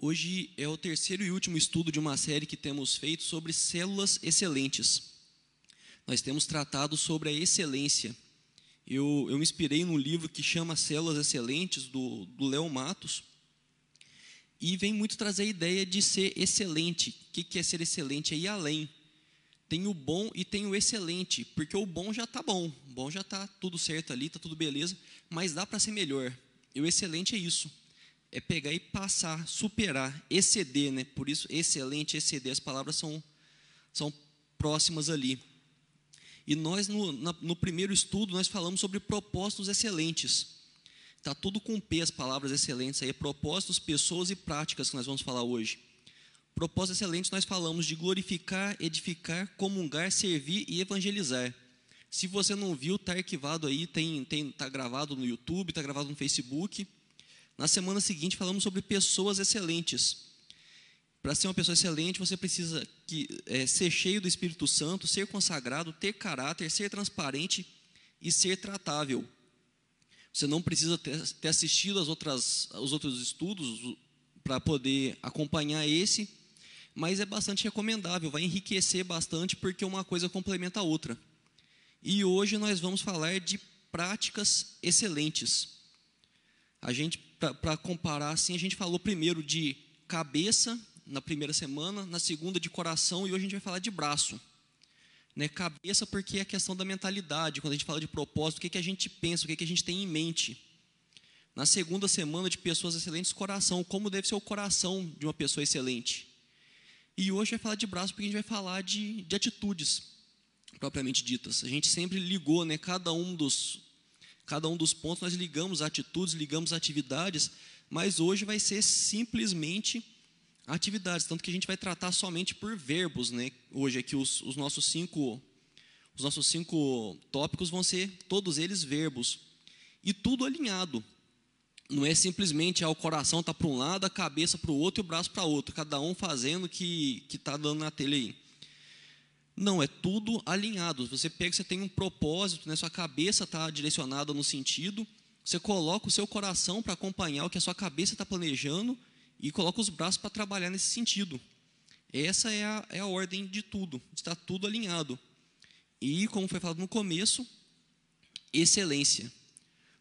Hoje é o terceiro e último estudo de uma série que temos feito sobre células excelentes. Nós temos tratado sobre a excelência. Eu, eu me inspirei num livro que chama Células Excelentes, do, Léo Matos, e vem muito trazer a ideia de ser excelente. O que, que é ser excelente? É ir além. Tem o bom e tem o excelente, porque o bom já está bom, o bom já está tudo certo ali, está tudo beleza, mas dá para ser melhor. E o excelente é isso é pegar e passar, superar, exceder, né? Por isso, excelente, exceder, as palavras são, são próximas ali. E nós, no, na, no primeiro estudo, nós falamos sobre propósitos excelentes. Está tudo com P, as palavras excelentes aí, propósitos, pessoas e práticas que nós vamos falar hoje. Propósitos excelentes, nós falamos de glorificar, edificar, comungar, servir e evangelizar. Se você não viu, está arquivado aí, tem, tem, tá gravado no YouTube, está gravado no Facebook. Na semana seguinte, falamos sobre pessoas excelentes. Para ser uma pessoa excelente, você precisa que, é, ser cheio do Espírito Santo, ser consagrado, ter caráter, ser transparente e ser tratável. Você não precisa ter, ter assistido as outras, os outros estudos para poder acompanhar esse, mas é bastante recomendável, vai enriquecer bastante porque uma coisa complementa a outra. E hoje nós vamos falar de práticas excelentes. A gente, para comparar assim, a gente falou primeiro de cabeça na primeira semana, na segunda de coração e hoje a gente vai falar de braço. Né, cabeça porque é a questão da mentalidade, quando a gente fala de propósito, o que, que a gente pensa, o que, que a gente tem em mente. Na segunda semana de pessoas excelentes, coração, como deve ser o coração de uma pessoa excelente. E hoje vai falar de braço porque a gente vai falar de, de atitudes, propriamente ditas. A gente sempre ligou né, cada um dos, Cada um dos pontos nós ligamos atitudes, ligamos atividades, mas hoje vai ser simplesmente atividades, tanto que a gente vai tratar somente por verbos, né? Hoje aqui os, os nossos cinco os nossos cinco tópicos vão ser todos eles verbos e tudo alinhado. Não é simplesmente ah, o coração está para um lado, a cabeça para o outro e o braço para outro, cada um fazendo o que está dando na telha aí. Não, é tudo alinhado. Você pega, você tem um propósito, né? sua cabeça está direcionada no sentido, você coloca o seu coração para acompanhar o que a sua cabeça está planejando e coloca os braços para trabalhar nesse sentido. Essa é a, é a ordem de tudo, está tudo alinhado. E, como foi falado no começo, excelência.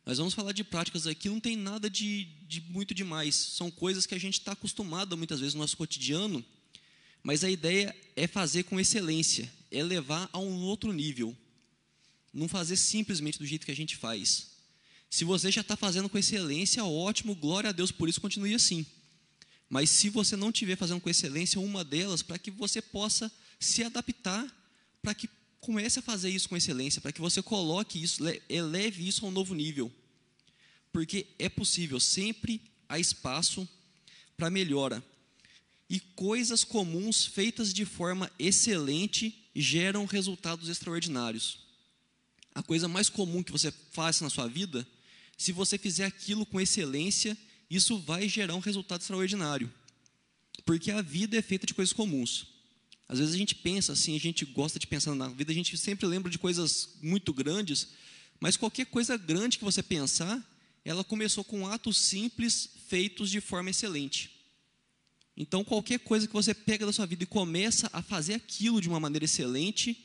Nós vamos falar de práticas aqui, não tem nada de, de muito demais. São coisas que a gente está acostumado muitas vezes no nosso cotidiano mas a ideia é fazer com excelência, é levar a um outro nível. Não fazer simplesmente do jeito que a gente faz. Se você já está fazendo com excelência, ótimo, glória a Deus por isso, continue assim. Mas se você não estiver fazendo com excelência uma delas, para que você possa se adaptar, para que comece a fazer isso com excelência, para que você coloque isso, eleve isso a um novo nível. Porque é possível, sempre há espaço para melhora e coisas comuns feitas de forma excelente geram resultados extraordinários. A coisa mais comum que você faz na sua vida, se você fizer aquilo com excelência, isso vai gerar um resultado extraordinário. Porque a vida é feita de coisas comuns. Às vezes a gente pensa assim, a gente gosta de pensar na vida, a gente sempre lembra de coisas muito grandes, mas qualquer coisa grande que você pensar, ela começou com atos simples feitos de forma excelente. Então, qualquer coisa que você pega da sua vida e começa a fazer aquilo de uma maneira excelente,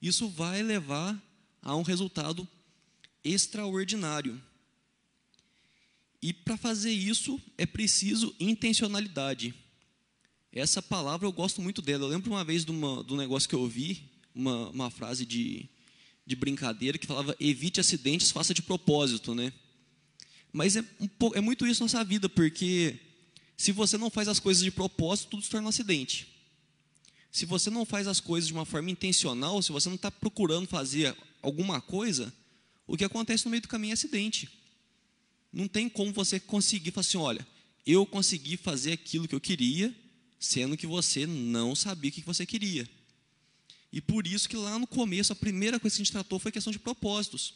isso vai levar a um resultado extraordinário. E para fazer isso é preciso intencionalidade. Essa palavra eu gosto muito dela. Eu lembro uma vez de, uma, de um negócio que eu ouvi, uma, uma frase de, de brincadeira que falava: evite acidentes, faça de propósito, né? Mas é, um, é muito isso nossa vida, porque se você não faz as coisas de propósito, tudo se torna um acidente. Se você não faz as coisas de uma forma intencional, se você não está procurando fazer alguma coisa, o que acontece no meio do caminho é acidente. Não tem como você conseguir falar assim: olha, eu consegui fazer aquilo que eu queria, sendo que você não sabia o que você queria. E por isso que lá no começo, a primeira coisa que a gente tratou foi a questão de propósitos.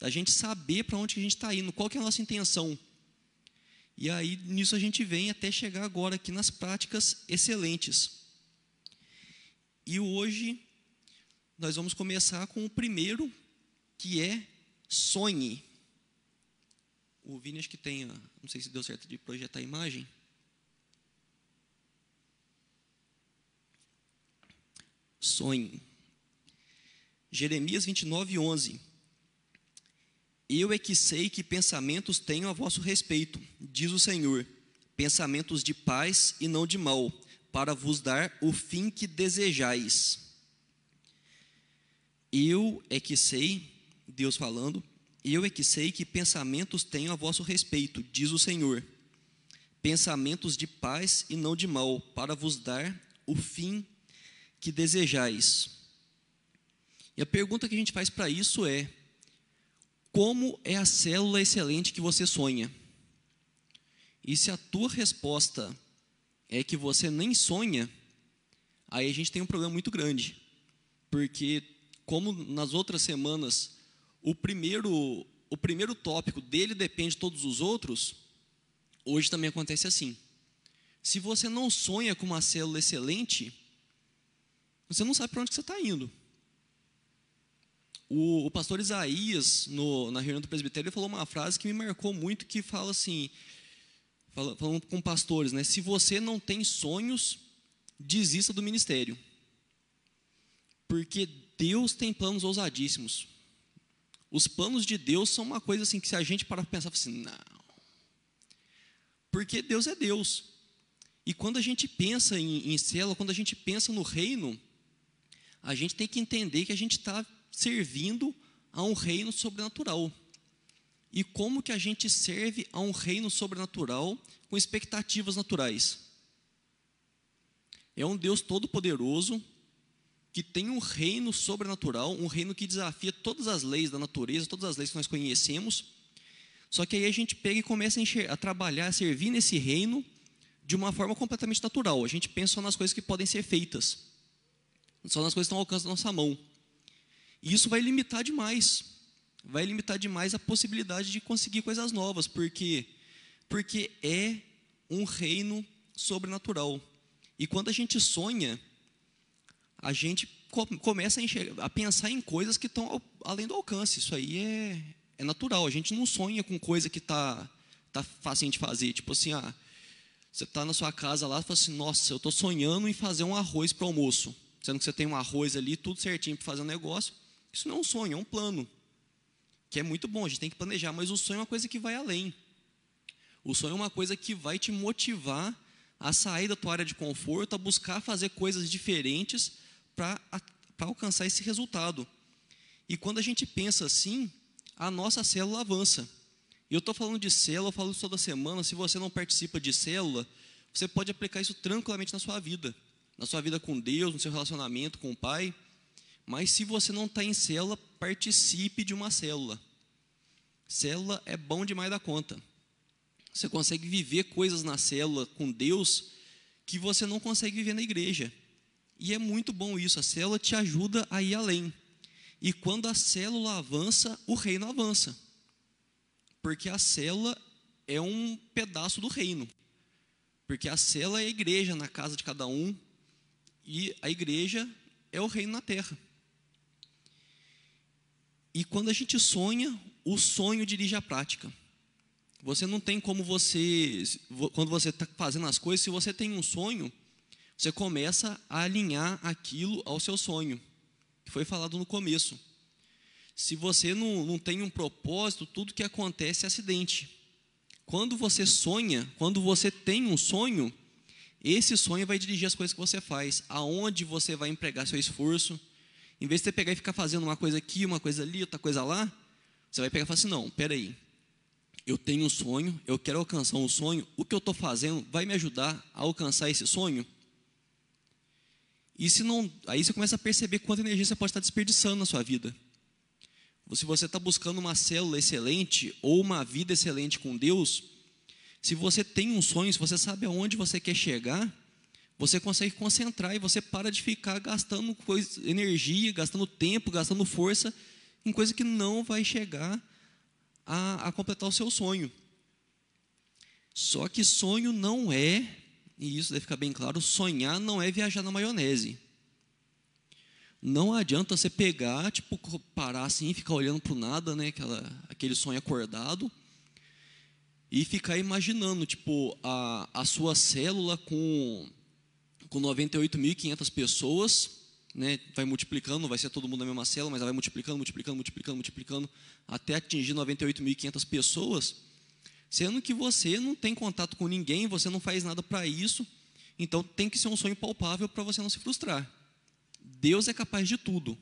Da gente saber para onde a gente está indo, qual é a nossa intenção. E aí nisso a gente vem até chegar agora aqui nas práticas excelentes. E hoje nós vamos começar com o primeiro, que é sonhe. O Vini acho que tem, ah, não sei se deu certo de projetar a imagem. Sonhe. Jeremias 29, 11. Eu é que sei que pensamentos tenho a vosso respeito, diz o Senhor, pensamentos de paz e não de mal, para vos dar o fim que desejais. Eu é que sei, Deus falando, eu é que sei que pensamentos tenho a vosso respeito, diz o Senhor, pensamentos de paz e não de mal, para vos dar o fim que desejais. E a pergunta que a gente faz para isso é: como é a célula excelente que você sonha? E se a tua resposta é que você nem sonha, aí a gente tem um problema muito grande. Porque, como nas outras semanas, o primeiro, o primeiro tópico dele depende de todos os outros, hoje também acontece assim. Se você não sonha com uma célula excelente, você não sabe para onde você está indo. O, o, pastor Isaías, no, na reunião do presbitério, falou uma frase que me marcou muito, que fala assim, falando com pastores, né? Se você não tem sonhos, desista do ministério. Porque Deus tem planos ousadíssimos. Os planos de Deus são uma coisa assim que se a gente parar para pensar assim, não. Porque Deus é Deus. E quando a gente pensa em, em célula, quando a gente pensa no reino, a gente tem que entender que a gente está servindo a um reino sobrenatural. E como que a gente serve a um reino sobrenatural com expectativas naturais? É um Deus todo-poderoso que tem um reino sobrenatural, um reino que desafia todas as leis da natureza, todas as leis que nós conhecemos. Só que aí a gente pega e começa a, a trabalhar, a servir nesse reino de uma forma completamente natural. A gente pensa só nas coisas que podem ser feitas, só nas coisas que estão ao alcance da nossa mão. E isso vai limitar demais, vai limitar demais a possibilidade de conseguir coisas novas, porque porque é um reino sobrenatural. E quando a gente sonha, a gente começa a, enxergar, a pensar em coisas que estão além do alcance. Isso aí é, é natural. A gente não sonha com coisa que está tá fácil de fazer. Tipo assim, ah, você está na sua casa lá e fala assim, nossa, eu estou sonhando em fazer um arroz para almoço. Sendo que você tem um arroz ali, tudo certinho para fazer um negócio. Isso não é um sonho, é um plano. Que é muito bom, a gente tem que planejar, mas o sonho é uma coisa que vai além. O sonho é uma coisa que vai te motivar a sair da tua área de conforto, a buscar fazer coisas diferentes para alcançar esse resultado. E quando a gente pensa assim, a nossa célula avança. E eu estou falando de célula, eu falo isso toda semana. Se você não participa de célula, você pode aplicar isso tranquilamente na sua vida. Na sua vida com Deus, no seu relacionamento com o Pai. Mas se você não está em célula, participe de uma célula. Célula é bom demais da conta. Você consegue viver coisas na célula com Deus que você não consegue viver na igreja. E é muito bom isso, a célula te ajuda a ir além. E quando a célula avança, o reino avança. Porque a célula é um pedaço do reino. Porque a célula é a igreja na casa de cada um, e a igreja é o reino na terra. E quando a gente sonha, o sonho dirige a prática. Você não tem como você, quando você está fazendo as coisas, se você tem um sonho, você começa a alinhar aquilo ao seu sonho, que foi falado no começo. Se você não, não tem um propósito, tudo que acontece é acidente. Quando você sonha, quando você tem um sonho, esse sonho vai dirigir as coisas que você faz, aonde você vai empregar seu esforço, em vez de você pegar e ficar fazendo uma coisa aqui, uma coisa ali, outra coisa lá, você vai pegar e falar assim: não, peraí, eu tenho um sonho, eu quero alcançar um sonho, o que eu estou fazendo vai me ajudar a alcançar esse sonho? E se não, aí você começa a perceber quanta energia você pode estar desperdiçando na sua vida. Se você está buscando uma célula excelente ou uma vida excelente com Deus, se você tem um sonho, se você sabe aonde você quer chegar, você consegue concentrar e você para de ficar gastando coisa, energia, gastando tempo, gastando força em coisa que não vai chegar a, a completar o seu sonho. Só que sonho não é, e isso deve ficar bem claro, sonhar não é viajar na maionese. Não adianta você pegar, tipo, parar assim, ficar olhando para o nada, né, aquela, aquele sonho acordado, e ficar imaginando, tipo, a, a sua célula com com 98.500 pessoas né, vai multiplicando, vai ser todo mundo na mesma célula, mas ela vai multiplicando, multiplicando, multiplicando, multiplicando, até atingir 98.500 pessoas, sendo que você não tem contato com ninguém, você não faz nada para isso, então tem que ser um sonho palpável para você não se frustrar. Deus é capaz de tudo.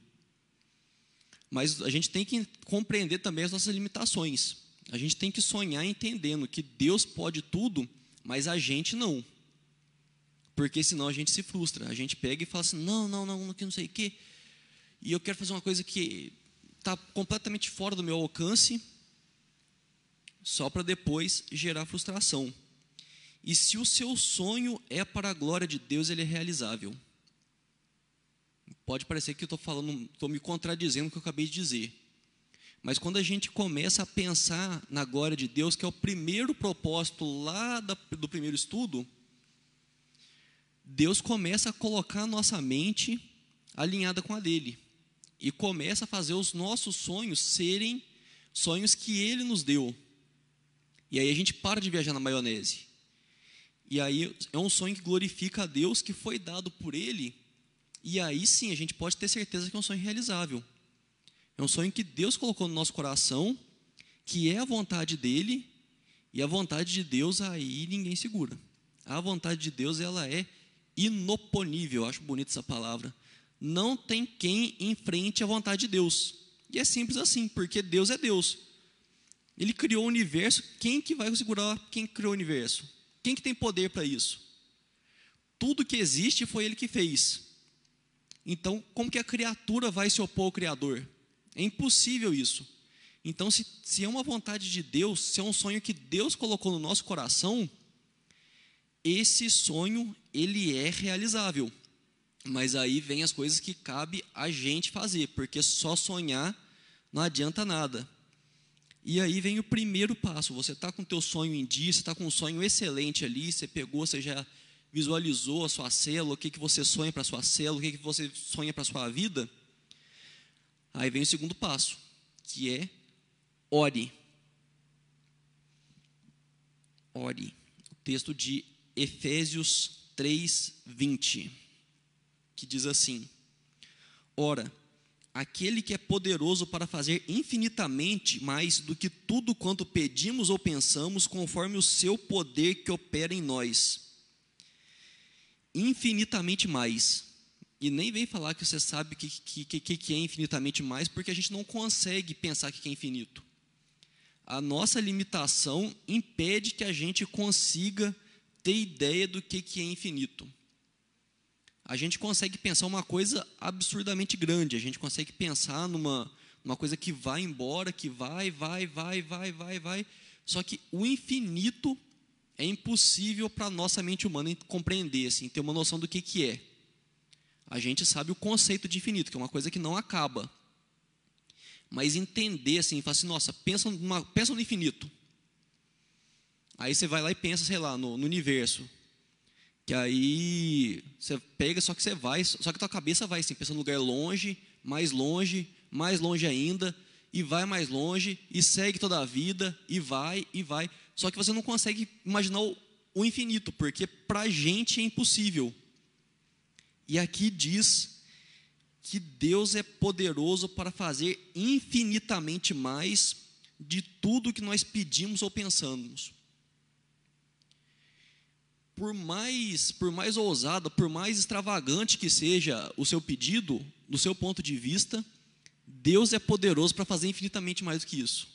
Mas a gente tem que compreender também as nossas limitações. A gente tem que sonhar entendendo que Deus pode tudo, mas a gente não. Porque senão a gente se frustra. A gente pega e fala assim: não, não, não, que não sei o quê. E eu quero fazer uma coisa que está completamente fora do meu alcance, só para depois gerar frustração. E se o seu sonho é para a glória de Deus, ele é realizável. Pode parecer que eu estou falando, estou me contradizendo o que eu acabei de dizer. Mas quando a gente começa a pensar na glória de Deus, que é o primeiro propósito lá do primeiro estudo, Deus começa a colocar a nossa mente alinhada com a dele. E começa a fazer os nossos sonhos serem sonhos que ele nos deu. E aí a gente para de viajar na maionese. E aí é um sonho que glorifica a Deus, que foi dado por ele e aí sim a gente pode ter certeza que é um sonho realizável. É um sonho que Deus colocou no nosso coração, que é a vontade dele, e a vontade de Deus aí ninguém segura. A vontade de Deus ela é inoponível, acho bonita essa palavra. Não tem quem enfrente a vontade de Deus. E é simples assim, porque Deus é Deus. Ele criou o universo, quem que vai segurar quem criou o universo? Quem que tem poder para isso? Tudo que existe foi ele que fez. Então, como que a criatura vai se opor ao Criador? É impossível isso. Então, se, se é uma vontade de Deus, se é um sonho que Deus colocou no nosso coração, esse sonho ele é realizável. Mas aí vem as coisas que cabe a gente fazer, porque só sonhar não adianta nada. E aí vem o primeiro passo. Você está com o teu sonho em dia, você está com um sonho excelente ali, você pegou, você já visualizou a sua célula, o que, que você sonha para a sua célula, o que, que você sonha para a sua vida, aí vem o segundo passo, que é ore. Ore. O texto de Efésios 3, 20, que diz assim: Ora, aquele que é poderoso para fazer infinitamente mais do que tudo quanto pedimos ou pensamos, conforme o seu poder que opera em nós infinitamente mais. E nem vem falar que você sabe o que, que, que, que é infinitamente mais, porque a gente não consegue pensar que é infinito. A nossa limitação impede que a gente consiga ter ideia do que, que é infinito. A gente consegue pensar uma coisa absurdamente grande, a gente consegue pensar numa, numa coisa que vai embora, que vai, vai, vai, vai, vai, vai. Só que o infinito é impossível para a nossa mente humana compreender, assim, ter uma noção do que, que é. A gente sabe o conceito de infinito, que é uma coisa que não acaba. Mas entender, assim, falar assim, nossa, pensa, numa, pensa no infinito. Aí você vai lá e pensa, sei lá, no, no universo. Que aí você pega, só que você vai, só que tua cabeça vai assim, pensando num lugar longe, mais longe, mais longe ainda, e vai mais longe, e segue toda a vida, e vai, e vai. Só que você não consegue imaginar o, infinito, porque para a gente é impossível. E aqui diz que Deus é poderoso para fazer infinitamente mais de tudo que nós pedimos ou pensamos. Por mais, por mais ousado, por mais extravagante que seja o seu pedido, do seu ponto de vista, Deus é poderoso para fazer infinitamente mais do que isso.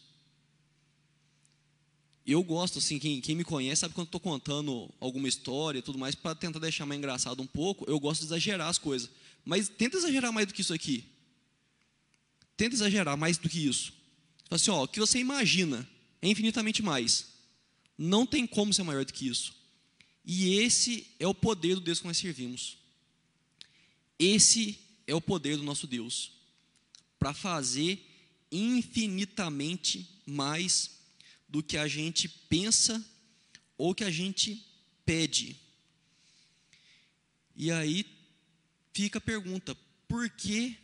Eu gosto, assim, quem, quem me conhece sabe quando estou contando alguma história e tudo mais, para tentar deixar mais engraçado um pouco, eu gosto de exagerar as coisas. Mas tenta exagerar mais do que isso aqui. Tenta exagerar mais do que isso. Assim, ó, o que você imagina é infinitamente mais. Não tem como ser maior do que isso. E esse é o poder do Deus que nós servimos. Esse é o poder do nosso Deus para fazer infinitamente mais do que a gente pensa ou que a gente pede. E aí fica a pergunta: por que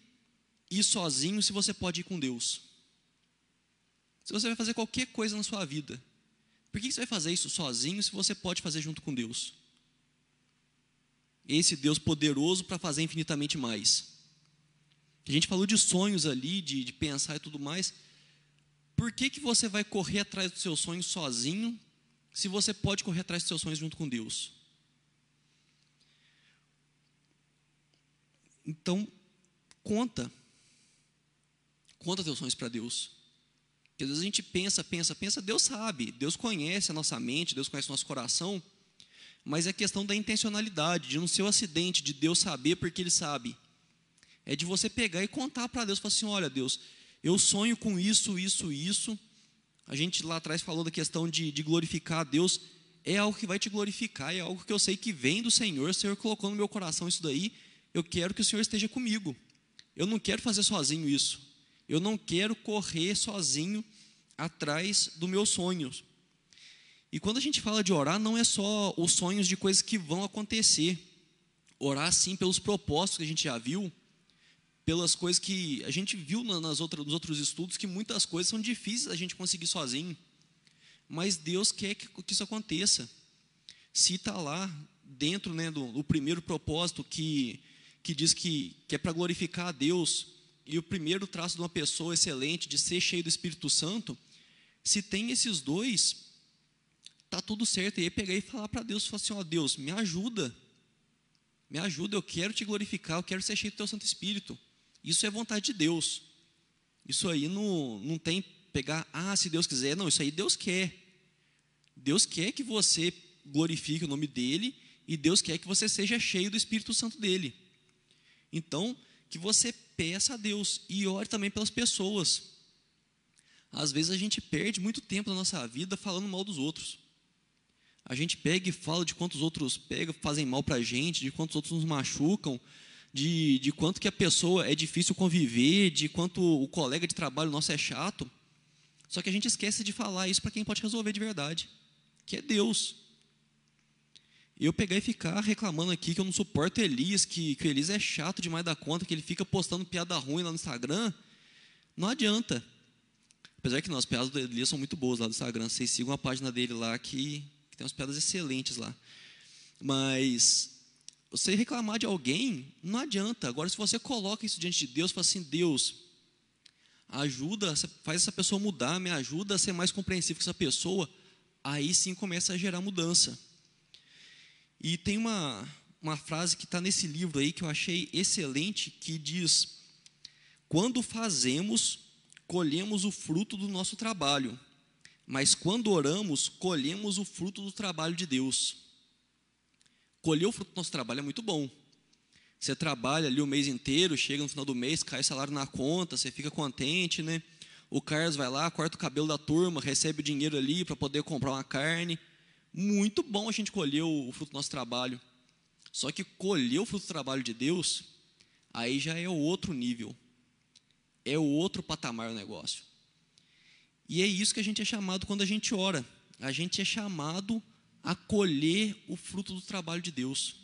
ir sozinho se você pode ir com Deus? Se você vai fazer qualquer coisa na sua vida, por que você vai fazer isso sozinho se você pode fazer junto com Deus? Esse Deus poderoso para fazer infinitamente mais. A gente falou de sonhos ali, de, de pensar e tudo mais. Por que, que você vai correr atrás dos seus sonhos sozinho, se você pode correr atrás dos seus sonhos junto com Deus? Então, conta. Conta teus sonhos para Deus. Porque às vezes a gente pensa, pensa, pensa, Deus sabe, Deus conhece a nossa mente, Deus conhece o nosso coração, mas é questão da intencionalidade, de não ser o um acidente, de Deus saber porque Ele sabe. É de você pegar e contar para Deus, falar assim: olha, Deus, eu sonho com isso, isso, isso. A gente lá atrás falou da questão de, de glorificar a Deus. É algo que vai te glorificar, é algo que eu sei que vem do Senhor. O Senhor colocou no meu coração isso daí. Eu quero que o Senhor esteja comigo. Eu não quero fazer sozinho isso. Eu não quero correr sozinho atrás dos meus sonhos. E quando a gente fala de orar, não é só os sonhos de coisas que vão acontecer. Orar, sim, pelos propósitos que a gente já viu, pelas coisas que a gente viu nas outras, nos outros estudos, que muitas coisas são difíceis a gente conseguir sozinho. Mas Deus quer que, que isso aconteça. Se está lá, dentro né, do, do, primeiro propósito, que, que diz que, que é para glorificar a Deus, e o primeiro traço de uma pessoa excelente, de ser cheio do Espírito Santo, se tem esses dois, tá tudo certo. E aí pegar e falar para Deus, falar assim, ó Deus, me ajuda. Me ajuda, eu quero te glorificar, eu quero ser cheio do teu Santo Espírito. Isso é vontade de Deus. Isso aí não, não tem pegar, ah, se Deus quiser. Não, isso aí Deus quer. Deus quer que você glorifique o nome dEle e Deus quer que você seja cheio do Espírito Santo dEle. Então, que você peça a Deus e ore também pelas pessoas. Às vezes a gente perde muito tempo da nossa vida falando mal dos outros. A gente pega e fala de quantos outros pegam, fazem mal para a gente, de quantos outros nos machucam, de, de quanto que a pessoa é difícil conviver, de quanto o colega de trabalho nosso é chato. Só que a gente esquece de falar isso para quem pode resolver de verdade, que é Deus. Eu pegar e ficar reclamando aqui que eu não suporto Elias, que, que o Elias é chato demais da conta, que ele fica postando piada ruim lá no Instagram, não adianta. Apesar que não, as piadas do Elias são muito boas lá no Instagram. Vocês sigam a página dele lá que tem umas pedras excelentes lá. Mas você reclamar de alguém, não adianta. Agora, se você coloca isso diante de Deus, fala assim: Deus, ajuda, faz essa pessoa mudar, me ajuda a ser mais compreensivo com essa pessoa. Aí sim começa a gerar mudança. E tem uma, uma frase que está nesse livro aí que eu achei excelente, que diz: Quando fazemos, colhemos o fruto do nosso trabalho mas quando oramos, colhemos o fruto do trabalho de Deus. Colher o fruto do nosso trabalho é muito bom. Você trabalha ali o mês inteiro, chega no final do mês, cai salário na conta, você fica contente, né? O Carlos vai lá, corta o cabelo da turma, recebe o dinheiro ali para poder comprar uma carne. Muito bom a gente colher o fruto do nosso trabalho. Só que colher o fruto do trabalho de Deus, aí já é o outro nível. É o outro patamar do negócio. E é isso que a gente é chamado quando a gente ora. A gente é chamado a colher o fruto do trabalho de Deus.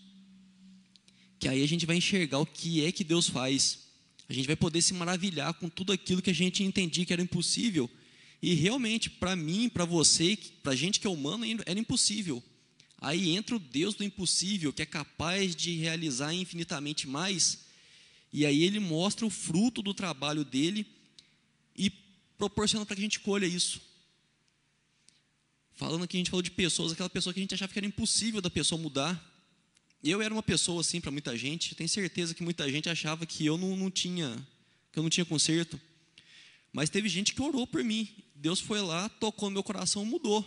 Que aí a gente vai enxergar o que é que Deus faz. A gente vai poder se maravilhar com tudo aquilo que a gente entendia que era impossível. E realmente, para mim, para você, para a gente que é humano, era impossível. Aí entra o Deus do impossível, que é capaz de realizar infinitamente mais. E aí ele mostra o fruto do trabalho dele e proporciona para que a gente colha isso. Falando que a gente falou de pessoas, aquela pessoa que a gente achava que era impossível da pessoa mudar. Eu era uma pessoa assim para muita gente, tenho certeza que muita gente achava que eu não, não tinha, que eu não tinha conserto. Mas teve gente que orou por mim. Deus foi lá, tocou no meu coração, mudou.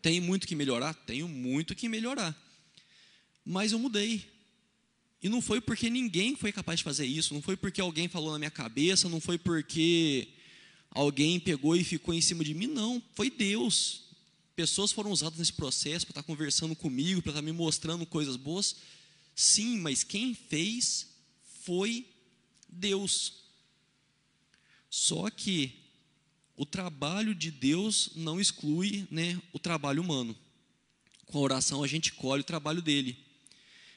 Tenho muito que melhorar? Tenho muito que melhorar. Mas eu mudei. E não foi porque ninguém foi capaz de fazer isso, não foi porque alguém falou na minha cabeça, não foi porque alguém pegou e ficou em cima de mim. Não, foi Deus. Pessoas foram usadas nesse processo para estar conversando comigo, para estar me mostrando coisas boas. Sim, mas quem fez foi Deus. Só que o trabalho de Deus não exclui né, o trabalho humano. Com a oração a gente colhe o trabalho dele.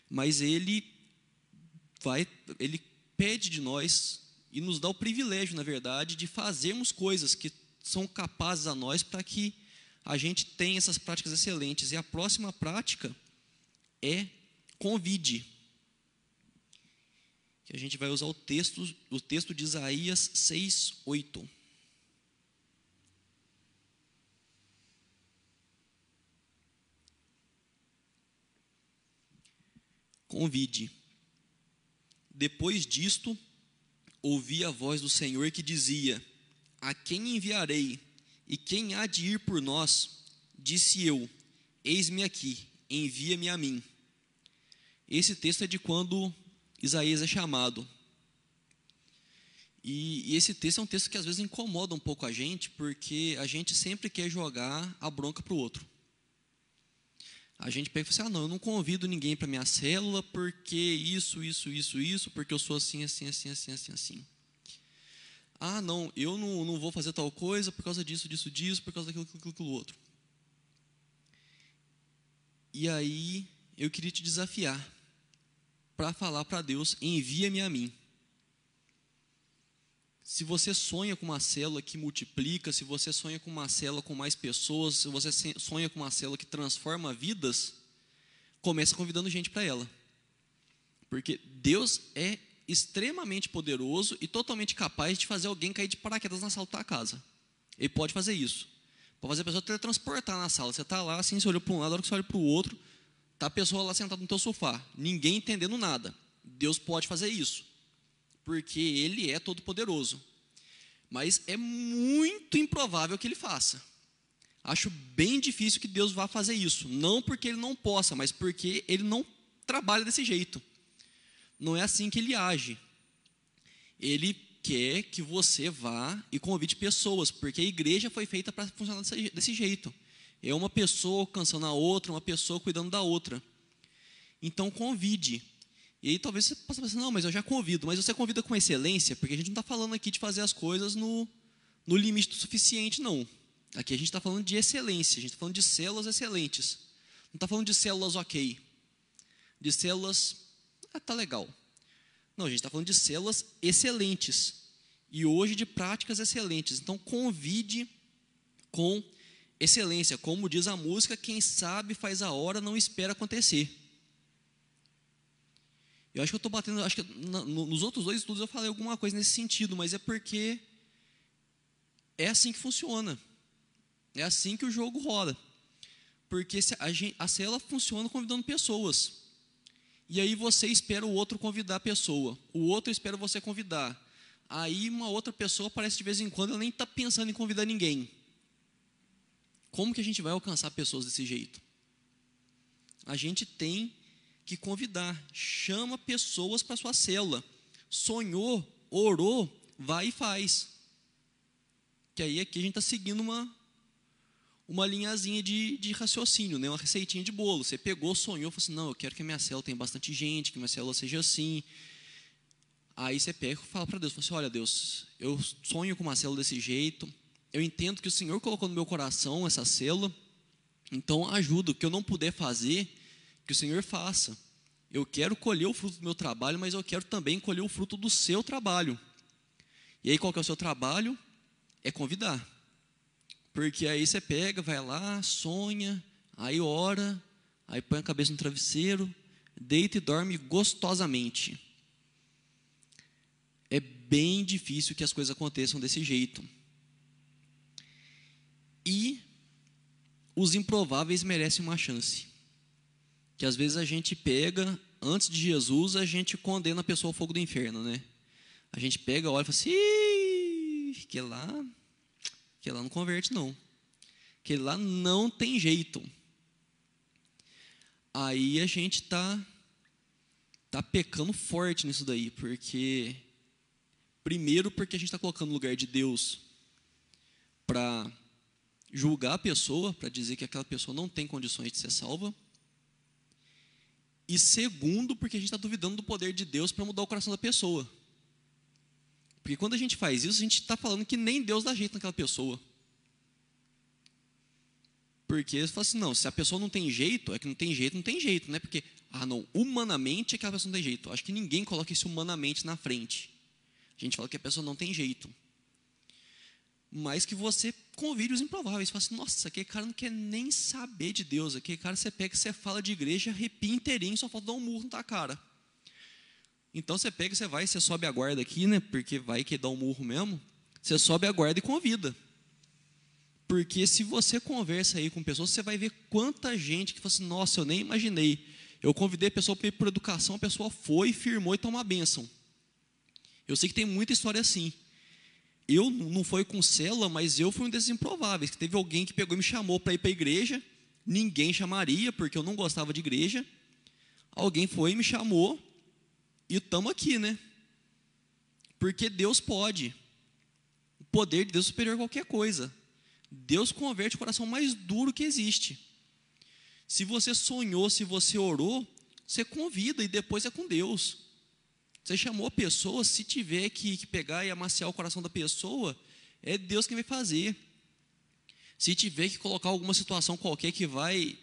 Mas ele vai, ele pede de nós e nos dá o privilégio, na verdade, de fazermos coisas que são capazes a nós para que a gente tenha essas práticas excelentes. E a próxima prática é convide. que a gente vai usar o texto, o texto de Isaías 6, 8. Convide. Depois disto, ouvi a voz do Senhor que dizia: A quem enviarei? E quem há de ir por nós? Disse eu: Eis-me aqui, envia-me a mim. Esse texto é de quando Isaías é chamado. E, e, esse texto é um texto que às vezes incomoda um pouco a gente, porque a gente sempre quer jogar a bronca para o outro. A gente pega e fala assim: ah, não, eu não convido ninguém para minha célula porque isso, isso, isso, isso, porque eu sou assim, assim, assim, assim, assim, assim. Ah, não, eu não, não vou fazer tal coisa por causa disso, disso, disso, por causa daquilo, aquilo, aquilo, outro. E aí, eu queria te desafiar para falar para Deus: envia-me a mim. Se você sonha com uma célula que multiplica, se você sonha com uma célula com mais pessoas, se você sonha com uma célula que transforma vidas, comece convidando gente para ela. Porque Deus é extremamente poderoso e totalmente capaz de fazer alguém cair de paraquedas na sala da casa. Ele pode fazer isso. Pode fazer a pessoa teletransportar na sala. Você está lá, assim, você olha para um lado, a hora que você olha para o outro, está a pessoa lá sentada no teu sofá, ninguém entendendo nada. Deus pode fazer isso porque ele é todo poderoso. Mas é muito improvável que ele faça. Acho bem difícil que Deus vá fazer isso, não porque ele não possa, mas porque ele não trabalha desse jeito. Não é assim que ele age. Ele quer que você vá e convide pessoas, porque a igreja foi feita para funcionar desse jeito. É uma pessoa alcançando a outra, uma pessoa cuidando da outra. Então convide. E aí talvez você possa pensar, não, mas eu já convido. Mas você convida com excelência, porque a gente não está falando aqui de fazer as coisas no, no limite do suficiente, não. Aqui a gente está falando de excelência, a gente está falando de células excelentes. Não está falando de células ok. De células, ah, tá legal. Não, a gente está falando de células excelentes. E hoje de práticas excelentes. Então convide com excelência. Como diz a música, quem sabe faz a hora, não espera acontecer. Eu acho que eu estou batendo, acho que nos outros dois estudos eu falei alguma coisa nesse sentido, mas é porque é assim que funciona. É assim que o jogo roda. Porque a, gente, a célula funciona convidando pessoas. E aí você espera o outro convidar a pessoa. O outro espera você convidar. Aí uma outra pessoa aparece de vez em quando, ela nem está pensando em convidar ninguém. Como que a gente vai alcançar pessoas desse jeito? A gente tem que convidar. Chama pessoas para sua célula. Sonhou, orou, vai e faz. Que aí aqui a gente está seguindo uma, uma linhazinha de, de raciocínio, né? uma receitinha de bolo. Você pegou, sonhou, falou assim, não, eu quero que a minha célula tenha bastante gente, que minha célula seja assim. Aí você pega e fala para Deus, fala assim, olha Deus, eu sonho com uma célula desse jeito, eu entendo que o Senhor colocou no meu coração essa célula, então ajuda, o que eu não puder fazer, que o Senhor faça. Eu quero colher o fruto do meu trabalho, mas eu quero também colher o fruto do seu trabalho. E aí qual que é o seu trabalho? É convidar. Porque aí você pega, vai lá, sonha, aí ora, aí põe a cabeça no travesseiro, deita e dorme gostosamente. É bem difícil que as coisas aconteçam desse jeito. E os improváveis merecem uma chance que às vezes a gente pega, antes de Jesus, a gente condena a pessoa ao fogo do inferno, né? A gente pega, olha e fala assim, que lá, que lá não converte não. Que lá não tem jeito. Aí a gente tá tá pecando forte nisso daí, porque primeiro porque a gente está colocando no lugar de Deus para julgar a pessoa, para dizer que aquela pessoa não tem condições de ser salva. E segundo, porque a gente está duvidando do poder de Deus para mudar o coração da pessoa. Porque quando a gente faz isso, a gente está falando que nem Deus dá jeito naquela pessoa. Porque você fala assim, não, se a pessoa não tem jeito, é que não tem jeito, não tem jeito, né? Porque, ah, não, humanamente é que a pessoa não tem jeito. Acho que ninguém coloca isso humanamente na frente. A gente fala que a pessoa não tem jeito mas que você convide os improváveis. Fala assim, nossa, aquele cara não quer nem saber de Deus. Aquele cara você pega, você fala de igreja, arrepia inteirinho, só falta dar um murro na tua cara. Então você pega, você vai, você sobe a guarda aqui, né? Porque vai que dá um murro mesmo. Você sobe a guarda e convida. Porque se você conversa aí com pessoas, você vai ver quanta gente que fala assim, nossa, eu nem imaginei. Eu convidei a pessoa para ir por educação, a pessoa foi, firmou e tomou a bênção. Eu sei que tem muita história assim. Eu não foi com célula, mas eu fui um desses improváveis. Que teve alguém que pegou e me chamou para ir para a igreja. Ninguém chamaria, porque eu não gostava de igreja. Alguém foi e me chamou. E estamos aqui, né? Porque Deus pode. O poder de Deus é superior a qualquer coisa. Deus converte o coração mais duro que existe. Se você sonhou, se você orou, você convida e depois é com Deus. Você chamou a pessoa, se tiver que, que pegar e amaciar o coração da pessoa, é Deus quem vai fazer. Se tiver que colocar alguma situação qualquer que vai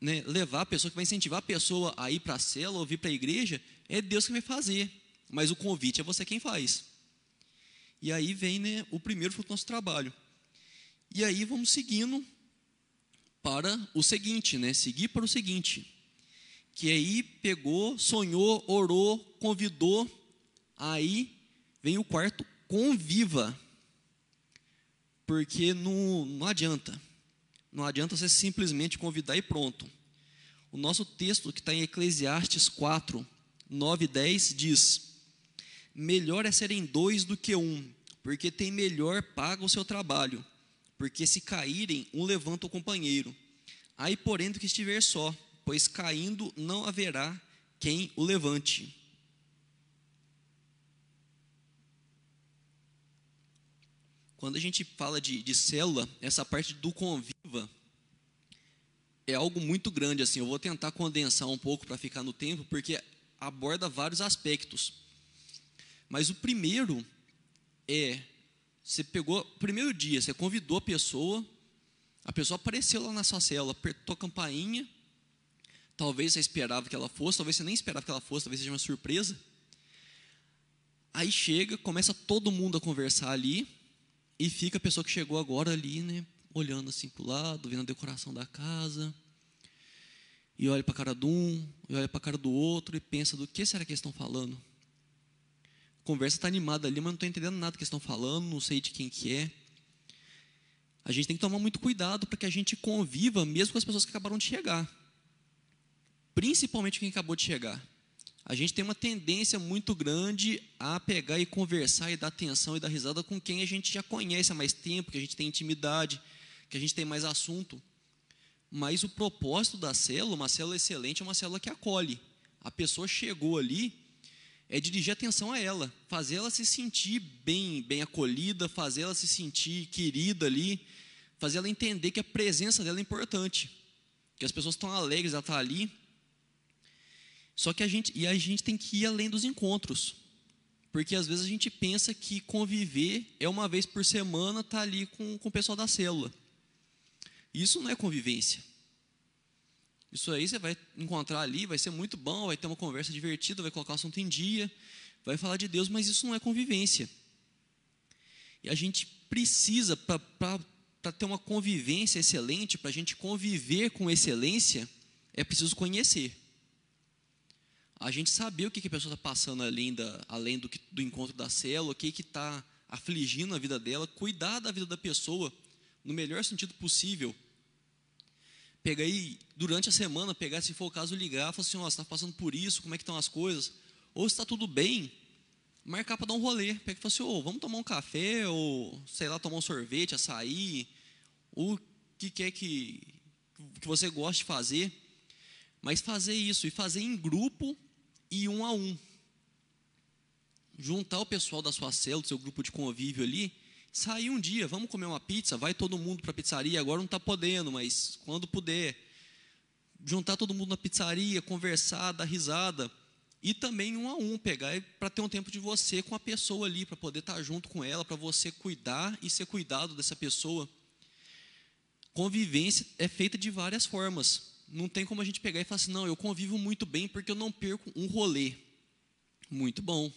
né, levar a pessoa, que vai incentivar a pessoa a ir para a cela ou vir para a igreja, é Deus que vai fazer. Mas o convite é você quem faz. E aí vem né, o primeiro fruto do nosso trabalho. E aí vamos seguindo para o seguinte, né? Seguir para o seguinte. Que aí pegou, sonhou, orou, convidou. Aí vem o quarto, conviva. Porque não, não adianta. Não adianta você simplesmente convidar e pronto. O nosso texto que está em Eclesiastes 4, 9 e 10 diz: Melhor é serem dois do que um, porque tem melhor paga o seu trabalho porque se caírem, um levanta o companheiro. Aí, porém, do que estiver só, pois caindo não haverá quem o levante. Quando a gente fala de, de célula, essa parte do conviva é algo muito grande. Assim, eu vou tentar condensar um pouco para ficar no tempo, porque aborda vários aspectos. Mas o primeiro é você pegou, primeiro dia, você convidou a pessoa, a pessoa apareceu lá na sua cela, apertou a campainha, talvez você esperava que ela fosse, talvez você nem esperava que ela fosse, talvez seja uma surpresa. Aí chega, começa todo mundo a conversar ali, e fica a pessoa que chegou agora ali, né, olhando assim para o lado, vendo a decoração da casa, e olha para a cara de um, e olha para a cara do outro, e pensa do que será que eles estão falando conversa está animada ali, mas não estou entendendo nada que estão falando, não sei de quem que é. A gente tem que tomar muito cuidado para que a gente conviva mesmo com as pessoas que acabaram de chegar. Principalmente quem acabou de chegar. A gente tem uma tendência muito grande a pegar e conversar e dar atenção e dar risada com quem a gente já conhece há mais tempo, que a gente tem intimidade, que a gente tem mais assunto. Mas o propósito da célula, uma célula excelente, é uma célula que acolhe. A pessoa chegou ali, é dirigir atenção a ela, fazer ela se sentir bem, bem acolhida, fazer ela se sentir querida ali, fazer ela entender que a presença dela é importante, que as pessoas estão alegres, ela está ali. Só que a gente e a gente tem que ir além dos encontros, porque às vezes a gente pensa que conviver é uma vez por semana estar tá ali com, com o pessoal da célula. Isso não é convivência. Isso aí você vai encontrar ali, vai ser muito bom, vai ter uma conversa divertida, vai colocar o assunto em dia, vai falar de Deus, mas isso não é convivência. E a gente precisa, para ter uma convivência excelente, para a gente conviver com excelência, é preciso conhecer. A gente saber o que, que a pessoa está passando além, da, além do, do encontro da célula, o que está afligindo a vida dela, cuidar da vida da pessoa no melhor sentido possível pegar aí, durante a semana, pegar, se for o caso, ligar, falar assim, oh, você está passando por isso, como é que estão as coisas? Ou está tudo bem, marcar para dar um rolê. Pega e fala assim, oh, vamos tomar um café, ou, sei lá, tomar um sorvete, açaí, o que quer que, que você goste de fazer. Mas fazer isso, e fazer em grupo e um a um. Juntar o pessoal da sua célula, do seu grupo de convívio ali, sair um dia, vamos comer uma pizza, vai todo mundo para a pizzaria, agora não está podendo, mas quando puder, juntar todo mundo na pizzaria, conversar, dar risada, e também um a um, pegar para ter um tempo de você com a pessoa ali, para poder estar tá junto com ela, para você cuidar e ser cuidado dessa pessoa. Convivência é feita de várias formas. Não tem como a gente pegar e falar assim, não, eu convivo muito bem porque eu não perco um rolê. Muito bom.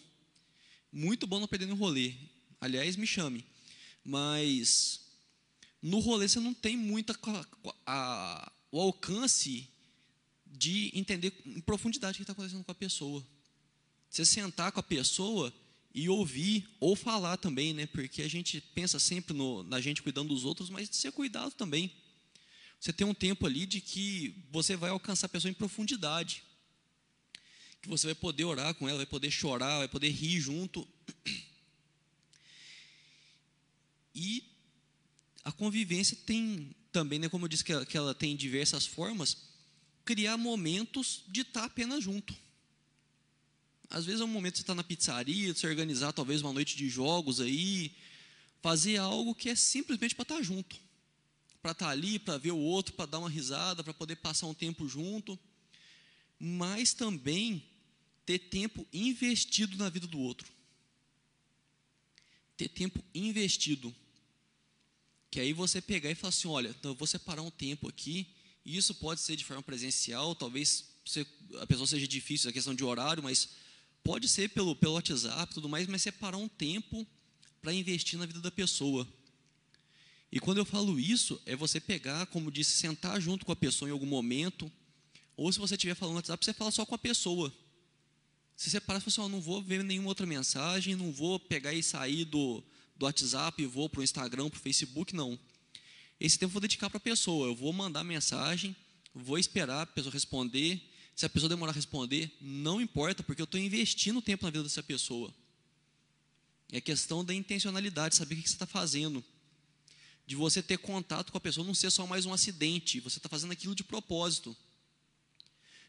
Muito bom não perder um rolê. Aliás, me chame. Mas no rolê você não tem muita a, o alcance de entender em profundidade o que está acontecendo com a pessoa. você sentar com a pessoa e ouvir ou falar também, né? Porque a gente pensa sempre no, na gente cuidando dos outros, mas de ser cuidado também. Você tem um tempo ali de que você vai alcançar a pessoa em profundidade. Que você vai poder orar com ela, vai poder chorar, vai poder rir junto. E a convivência tem também, né, como eu disse que ela, que ela tem diversas formas, criar momentos de estar apenas junto. Às vezes é um momento de você estar na pizzaria, de se organizar talvez uma noite de jogos aí, fazer algo que é simplesmente para estar junto. Para estar ali, para ver o outro, para dar uma risada, para poder passar um tempo junto. Mas também ter tempo investido na vida do outro. Ter tempo investido. Que aí você pegar e falar assim: olha, então eu vou separar um tempo aqui, e isso pode ser de forma presencial, talvez a pessoa seja difícil, a questão de horário, mas pode ser pelo, pelo WhatsApp tudo mais, mas separar um tempo para investir na vida da pessoa. E quando eu falo isso, é você pegar, como disse, sentar junto com a pessoa em algum momento, ou se você estiver falando no WhatsApp, você fala só com a pessoa. Se separa e fala assim, oh, não vou ver nenhuma outra mensagem, não vou pegar e sair do, do WhatsApp e vou para o Instagram, para o Facebook, não. Esse tempo eu vou dedicar para a pessoa. Eu vou mandar mensagem, vou esperar a pessoa responder. Se a pessoa demorar a responder, não importa, porque eu estou investindo tempo na vida dessa pessoa. É questão da intencionalidade, saber o que você está fazendo. De você ter contato com a pessoa, não ser só mais um acidente. Você está fazendo aquilo de propósito.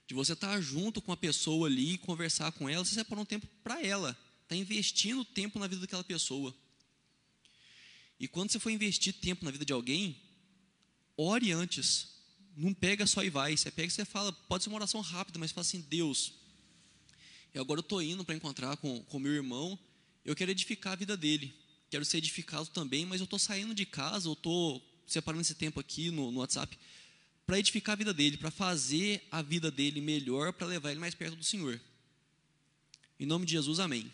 De você estar tá junto com a pessoa ali, conversar com ela, você separa um tempo para ela. Está investindo tempo na vida daquela pessoa. E quando você for investir tempo na vida de alguém, ore antes. Não pega só e vai. Você pega e você fala, pode ser uma oração rápida, mas fala assim, Deus, eu agora estou indo para encontrar com o meu irmão, eu quero edificar a vida dele. Quero ser edificado também, mas eu estou saindo de casa, eu estou separando esse tempo aqui no, no WhatsApp para edificar a vida dele, para fazer a vida dele melhor, para levar ele mais perto do Senhor. Em nome de Jesus, amém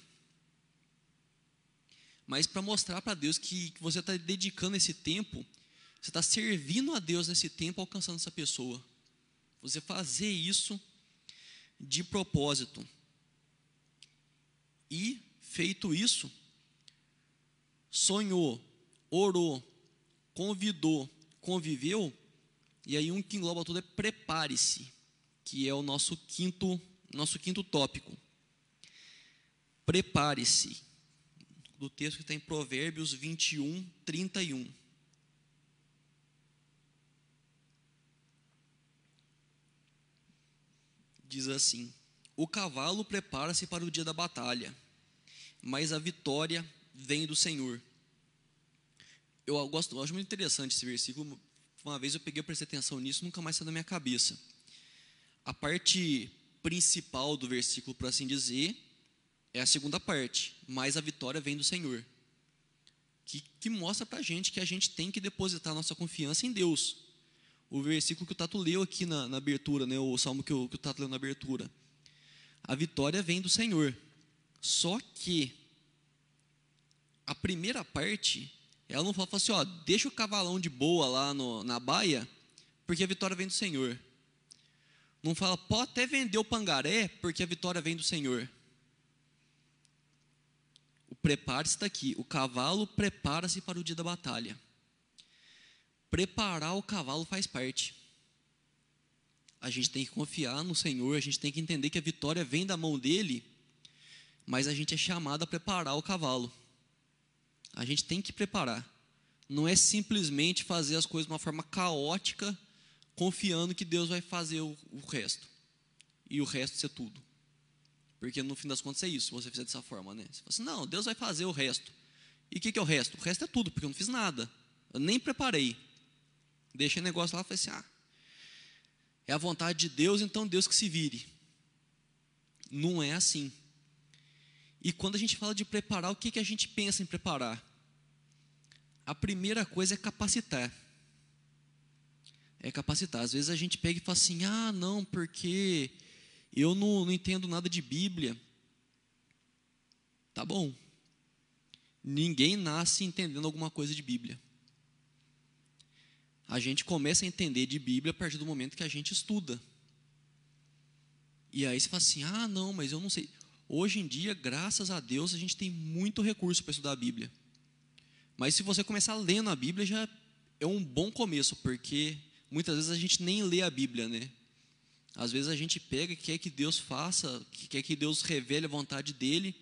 mas para mostrar para Deus que, que você está dedicando esse tempo, você está servindo a Deus nesse tempo, alcançando essa pessoa. Você fazer isso de propósito. E, feito isso, sonhou, orou, convidou, conviveu, e aí um que engloba tudo é prepare-se, que é o nosso quinto, nosso quinto tópico. Prepare-se do texto que está em Provérbios 21, 31. Diz assim: O cavalo prepara-se para o dia da batalha, mas a vitória vem do Senhor. Eu gosto, eu acho muito interessante esse versículo. Uma vez eu peguei, eu prestei atenção nisso, nunca mais saiu da minha cabeça. A parte principal do versículo, por assim dizer, é a segunda parte, mas a vitória vem do Senhor. Que, que mostra para a gente que a gente tem que depositar nossa confiança em Deus. O versículo que o Tato leu aqui na, na abertura, né, o salmo que o, que o Tato leu na abertura. A vitória vem do Senhor. Só que a primeira parte, ela não fala, assim, ó, deixa o cavalão de boa lá no, na baia, porque a vitória vem do Senhor. Não fala, pode até vender o pangaré, porque a vitória vem do Senhor. O prepare-se está aqui. O cavalo prepara-se para o dia da batalha. Preparar o cavalo faz parte. A gente tem que confiar no Senhor, a gente tem que entender que a vitória vem da mão dele, mas a gente é chamado a preparar o cavalo. A gente tem que preparar. Não é simplesmente fazer as coisas de uma forma caótica, confiando que Deus vai fazer o, o resto. E o resto ser tudo. Porque no fim das contas é isso, se você fizer dessa forma, né? Você fala assim, não, Deus vai fazer o resto. E o que, que é o resto? O resto é tudo, porque eu não fiz nada. Eu nem preparei. Deixei o negócio lá e falei assim, ah, é a vontade de Deus, então Deus que se vire. Não é assim. E quando a gente fala de preparar, o que, que a gente pensa em preparar? A primeira coisa é capacitar. É capacitar. Às vezes a gente pega e fala assim: ah, não, porque eu não, não entendo nada de Bíblia. Tá bom. Ninguém nasce entendendo alguma coisa de Bíblia. A gente começa a entender de Bíblia a partir do momento que a gente estuda. E aí você fala assim: ah, não, mas eu não sei. Hoje em dia, graças a Deus, a gente tem muito recurso para estudar a Bíblia. Mas se você começar lendo a Bíblia, já é um bom começo, porque muitas vezes a gente nem lê a Bíblia, né? Às vezes a gente pega e quer que Deus faça, quer que Deus revele a vontade dele,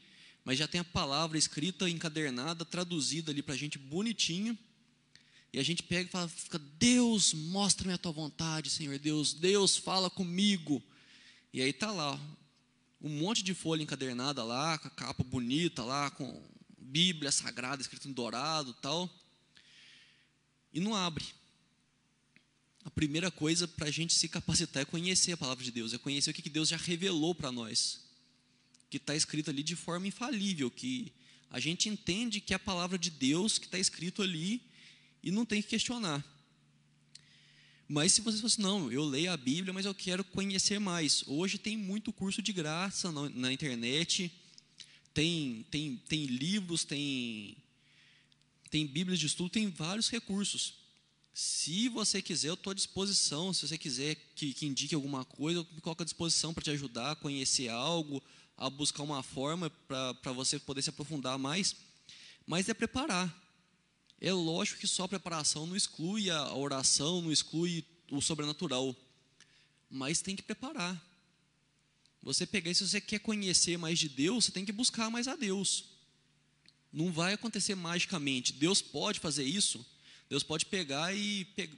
mas já tem a palavra escrita, encadernada, traduzida ali para a gente bonitinho. E a gente pega e fala, fica, Deus, mostra-me a tua vontade, Senhor Deus, Deus, fala comigo. E aí tá lá, um monte de folha encadernada lá, com a capa bonita lá, com Bíblia sagrada escrita em dourado tal. E não abre. A primeira coisa para a gente se capacitar é conhecer a palavra de Deus, é conhecer o que Deus já revelou para nós, que está escrito ali de forma infalível, que a gente entende que é a palavra de Deus que está escrito ali e não tem que questionar. Mas se você fosse, não, eu leio a Bíblia, mas eu quero conhecer mais. Hoje tem muito curso de graça na, na internet, tem, tem, tem livros, tem, tem Bíblias de estudo, tem vários recursos. Se você quiser, eu estou à disposição. Se você quiser que, que indique alguma coisa, eu me coloco à disposição para te ajudar a conhecer algo, a buscar uma forma para você poder se aprofundar mais. Mas é preparar. É lógico que só a preparação não exclui a oração, não exclui o sobrenatural. Mas tem que preparar. Você pegar, se você quer conhecer mais de Deus, você tem que buscar mais a Deus. Não vai acontecer magicamente. Deus pode fazer isso Deus pode pegar e pega,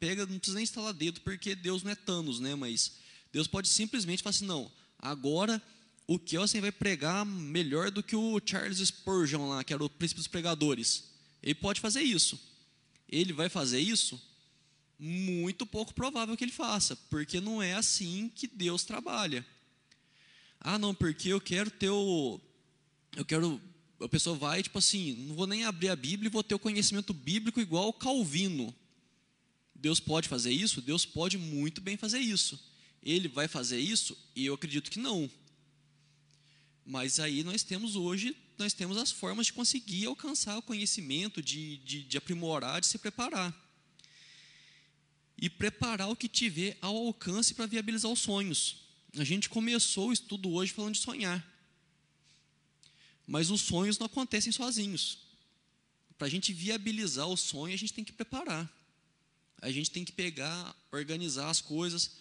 pega, não precisa nem instalar dedo, porque Deus não é Thanos, né? Mas Deus pode simplesmente falar assim: não, agora o Kelsen vai pregar melhor do que o Charles Spurgeon lá, que era o príncipe dos pregadores. Ele pode fazer isso. Ele vai fazer isso? Muito pouco provável que ele faça, porque não é assim que Deus trabalha. Ah, não, porque eu quero ter o. Eu quero a pessoa vai, tipo assim, não vou nem abrir a Bíblia e vou ter o conhecimento bíblico igual Calvino. Deus pode fazer isso? Deus pode muito bem fazer isso. Ele vai fazer isso? E eu acredito que não. Mas aí nós temos hoje, nós temos as formas de conseguir alcançar o conhecimento, de, de, de aprimorar, de se preparar. E preparar o que tiver ao alcance para viabilizar os sonhos. A gente começou o estudo hoje falando de sonhar. Mas os sonhos não acontecem sozinhos. Para a gente viabilizar o sonho, a gente tem que preparar. A gente tem que pegar, organizar as coisas,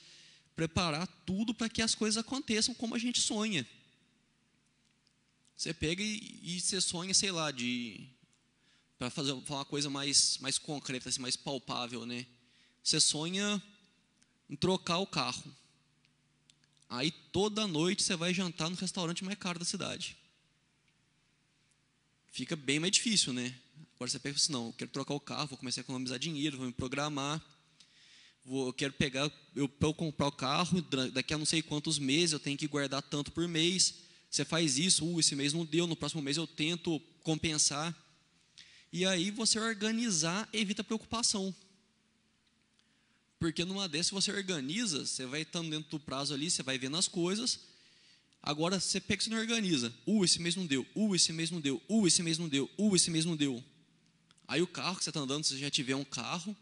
preparar tudo para que as coisas aconteçam como a gente sonha. Você pega e, e você sonha, sei lá, de para fazer uma coisa mais mais concreta, assim, mais palpável, né? Você sonha em trocar o carro. Aí toda noite você vai jantar no restaurante mais caro da cidade fica bem mais difícil, né? Agora você pensa assim, não, eu quero trocar o carro, vou começar a economizar dinheiro, vou me programar, vou, eu quero pegar, eu, eu comprar o carro, daqui a não sei quantos meses eu tenho que guardar tanto por mês, você faz isso, uh, esse mês não deu, no próximo mês eu tento compensar, e aí você organizar evita preocupação, porque numa dessas você organiza, você vai estando dentro do prazo ali, você vai vendo as coisas, Agora você pega e não organiza. Uh, esse mês não deu. Uh, esse mês não deu. Uh, esse mês não deu. Uh, esse mês não deu. Aí o carro que você está andando, se você já tiver um carro,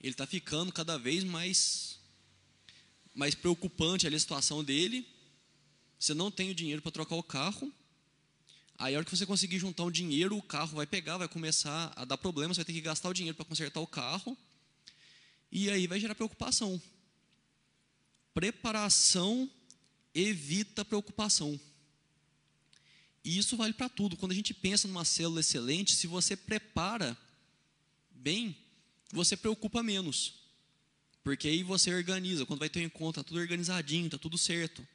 ele está ficando cada vez mais, mais preocupante ali a situação dele. Você não tem o dinheiro para trocar o carro. Aí a hora que você conseguir juntar um dinheiro, o carro vai pegar, vai começar a dar problema, você vai ter que gastar o dinheiro para consertar o carro. E aí vai gerar preocupação. Preparação evita preocupação. E isso vale para tudo. Quando a gente pensa numa célula excelente, se você prepara bem, você preocupa menos. Porque aí você organiza. Quando vai ter um encontro, está tudo organizadinho, está tudo certo.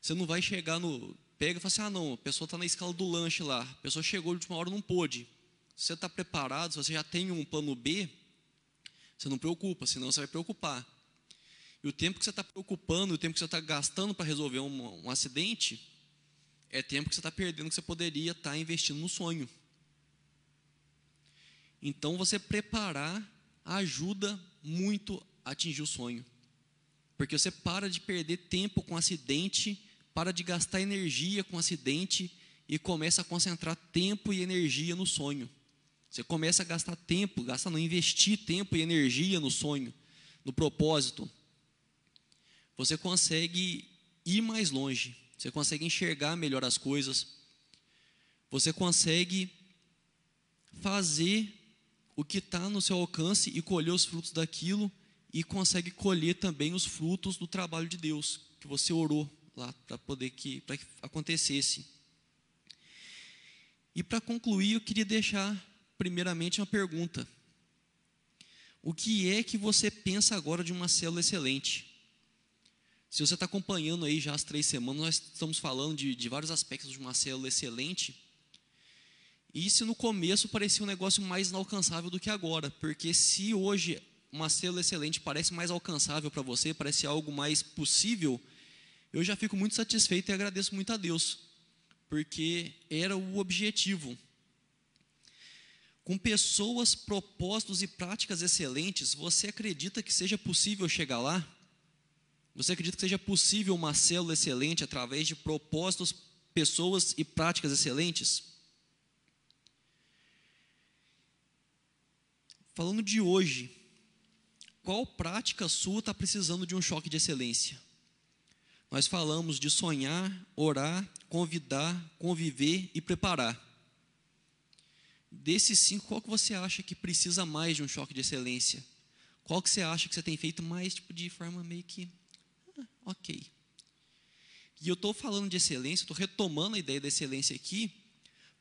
Você não vai chegar no. Pega e fala assim: ah, não, a pessoa está na escala do lanche lá. A pessoa chegou de última hora não pôde. Se você está preparado, se você já tem um plano B, você não preocupa, senão você vai preocupar. E o tempo que você está preocupando, o tempo que você está gastando para resolver um, um, acidente, é tempo que você está perdendo que você poderia estar tá investindo no sonho. Então, você preparar ajuda muito a atingir o sonho. Porque você para de perder tempo com acidente, para de gastar energia com acidente e começa a concentrar tempo e energia no sonho. Você começa a gastar tempo, gasta não investir tempo e energia no sonho, no propósito você consegue ir mais longe. você consegue enxergar melhor as coisas, você consegue fazer o que está no seu alcance e colher os frutos daquilo e consegue colher também os frutos do trabalho de Deus que você orou lá para poder que para que acontecesse. E para concluir, eu queria deixar primeiramente uma pergunta. O que é que você pensa agora de uma célula excelente? Se você está acompanhando aí já as três semanas, nós estamos falando de, de vários aspectos de uma célula excelente. E se no começo parecia um negócio mais inalcançável do que agora, porque se hoje uma célula excelente parece mais alcançável para você, parece algo mais possível, eu já fico muito satisfeito e agradeço muito a Deus, porque era o objetivo. Com pessoas, propósitos e práticas excelentes, você acredita que seja possível chegar lá? Você acredita que seja possível uma célula excelente através de propósitos, pessoas e práticas excelentes? Falando de hoje, qual prática sua está precisando de um choque de excelência? Nós falamos de sonhar, orar, convidar, conviver e preparar. Desses cinco, qual que você acha que precisa mais de um choque de excelência? Qual que você acha que você tem feito mais tipo, de forma meio que ah, ok? E eu estou falando de excelência, estou retomando a ideia da excelência aqui,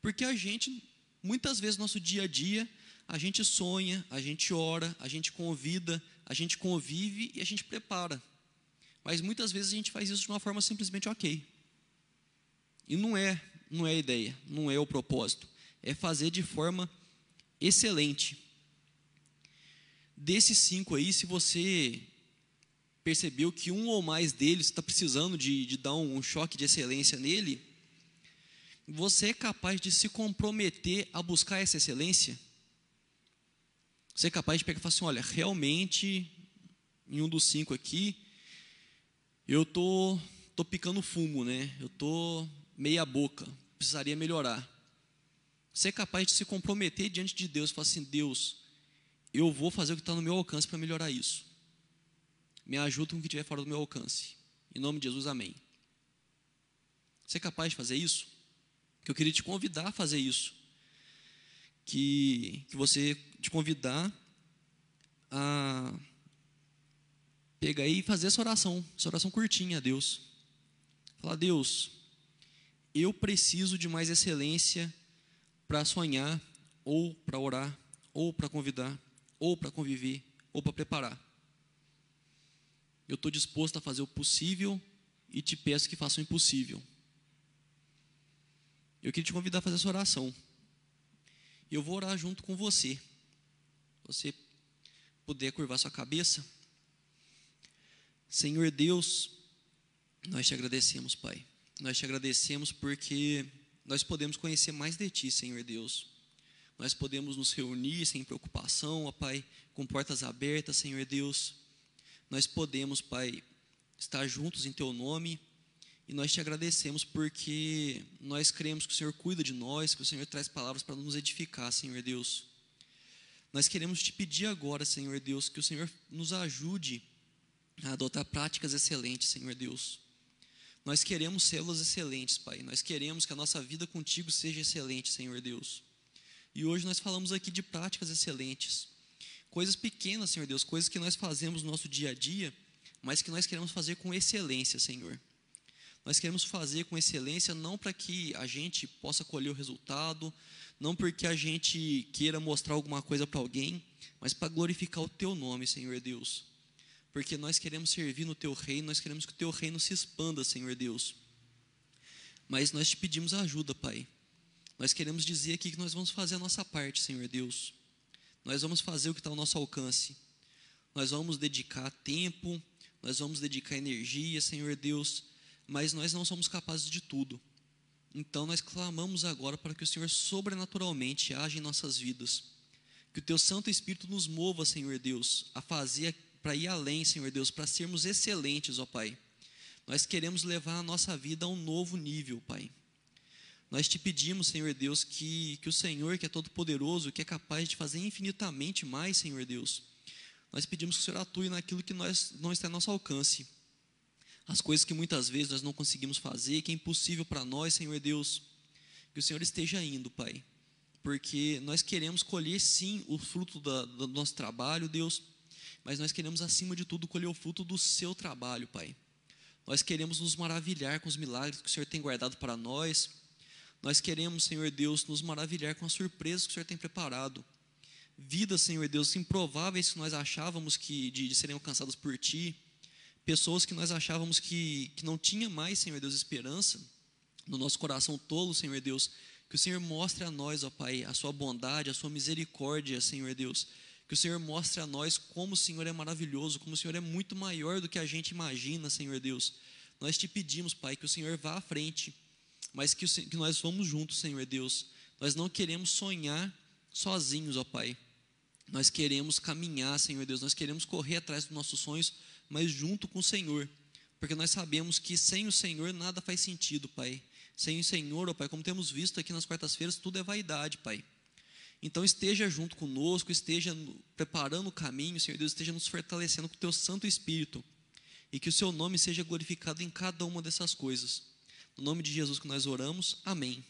porque a gente, muitas vezes no nosso dia a dia, a gente sonha, a gente ora, a gente convida, a gente convive e a gente prepara. Mas muitas vezes a gente faz isso de uma forma simplesmente ok. E não é, não é a ideia, não é o propósito. É fazer de forma excelente. Desses cinco aí, se você percebeu que um ou mais deles está precisando de, de dar um, um choque de excelência nele, você é capaz de se comprometer a buscar essa excelência? Você é capaz de pegar e falar assim: olha, realmente, em um dos cinco aqui, eu tô, tô picando fumo, né? Eu tô meia boca, precisaria melhorar. Você é capaz de se comprometer diante de Deus e falar assim: Deus, eu vou fazer o que está no meu alcance para melhorar isso. Me ajuda com o que estiver fora do meu alcance. Em nome de Jesus, amém. Você é capaz de fazer isso? Que eu queria te convidar a fazer isso. Que, que você te convidar a pegar e fazer essa oração, essa oração curtinha a Deus. Falar, Deus, eu preciso de mais excelência para sonhar, ou para orar, ou para convidar, ou para conviver, ou para preparar. Eu estou disposto a fazer o possível e te peço que faça o impossível. Eu queria te convidar a fazer essa oração. Eu vou orar junto com você você puder curvar sua cabeça. Senhor Deus, nós te agradecemos, Pai. Nós te agradecemos porque nós podemos conhecer mais de Ti, Senhor Deus. Nós podemos nos reunir sem preocupação, ó Pai, com portas abertas, Senhor Deus. Nós podemos, Pai, estar juntos em Teu nome e nós te agradecemos porque nós cremos que o Senhor cuida de nós, que o Senhor traz palavras para nos edificar, Senhor Deus. Nós queremos te pedir agora, Senhor Deus, que o Senhor nos ajude a adotar práticas excelentes, Senhor Deus. Nós queremos células excelentes, Pai. Nós queremos que a nossa vida contigo seja excelente, Senhor Deus. E hoje nós falamos aqui de práticas excelentes. Coisas pequenas, Senhor Deus, coisas que nós fazemos no nosso dia a dia, mas que nós queremos fazer com excelência, Senhor. Nós queremos fazer com excelência não para que a gente possa colher o resultado, não porque a gente queira mostrar alguma coisa para alguém, mas para glorificar o teu nome, Senhor Deus. Porque nós queremos servir no teu reino, nós queremos que o teu reino se expanda, Senhor Deus. Mas nós te pedimos ajuda, Pai. Nós queremos dizer aqui que nós vamos fazer a nossa parte, Senhor Deus. Nós vamos fazer o que está ao nosso alcance. Nós vamos dedicar tempo, nós vamos dedicar energia, Senhor Deus, mas nós não somos capazes de tudo. Então nós clamamos agora para que o Senhor sobrenaturalmente age em nossas vidas. Que o teu Santo Espírito nos mova, Senhor Deus, a fazer para ir além, Senhor Deus, para sermos excelentes, ó Pai. Nós queremos levar a nossa vida a um novo nível, Pai. Nós te pedimos, Senhor Deus, que, que o Senhor, que é todo-poderoso, que é capaz de fazer infinitamente mais, Senhor Deus, nós pedimos que o Senhor atue naquilo que nós, não está em nosso alcance. as coisas que muitas vezes nós não conseguimos fazer, que é impossível para nós, Senhor Deus, que o Senhor esteja indo, Pai, porque nós queremos colher sim o fruto da, do nosso trabalho, Deus, mas nós queremos acima de tudo colher o fruto do Seu trabalho, Pai. Nós queremos nos maravilhar com os milagres que o Senhor tem guardado para nós. Nós queremos, Senhor Deus, nos maravilhar com as surpresas que o Senhor tem preparado. Vidas, Senhor Deus, improváveis que nós achávamos que de, de serem alcançadas por Ti pessoas que nós achávamos que, que não tinha mais, Senhor Deus, esperança, no nosso coração tolo, Senhor Deus, que o Senhor mostre a nós, ó Pai, a sua bondade, a sua misericórdia, Senhor Deus, que o Senhor mostre a nós como o Senhor é maravilhoso, como o Senhor é muito maior do que a gente imagina, Senhor Deus. Nós te pedimos, Pai, que o Senhor vá à frente, mas que, o, que nós vamos juntos, Senhor Deus. Nós não queremos sonhar sozinhos, ó Pai. Nós queremos caminhar, Senhor Deus, nós queremos correr atrás dos nossos sonhos, mas junto com o Senhor, porque nós sabemos que sem o Senhor nada faz sentido, Pai. Sem o Senhor, ó Pai, como temos visto aqui nas quartas-feiras, tudo é vaidade, Pai. Então esteja junto conosco, esteja preparando o caminho, Senhor Deus, esteja nos fortalecendo com o teu Santo Espírito e que o seu nome seja glorificado em cada uma dessas coisas. No nome de Jesus que nós oramos, amém.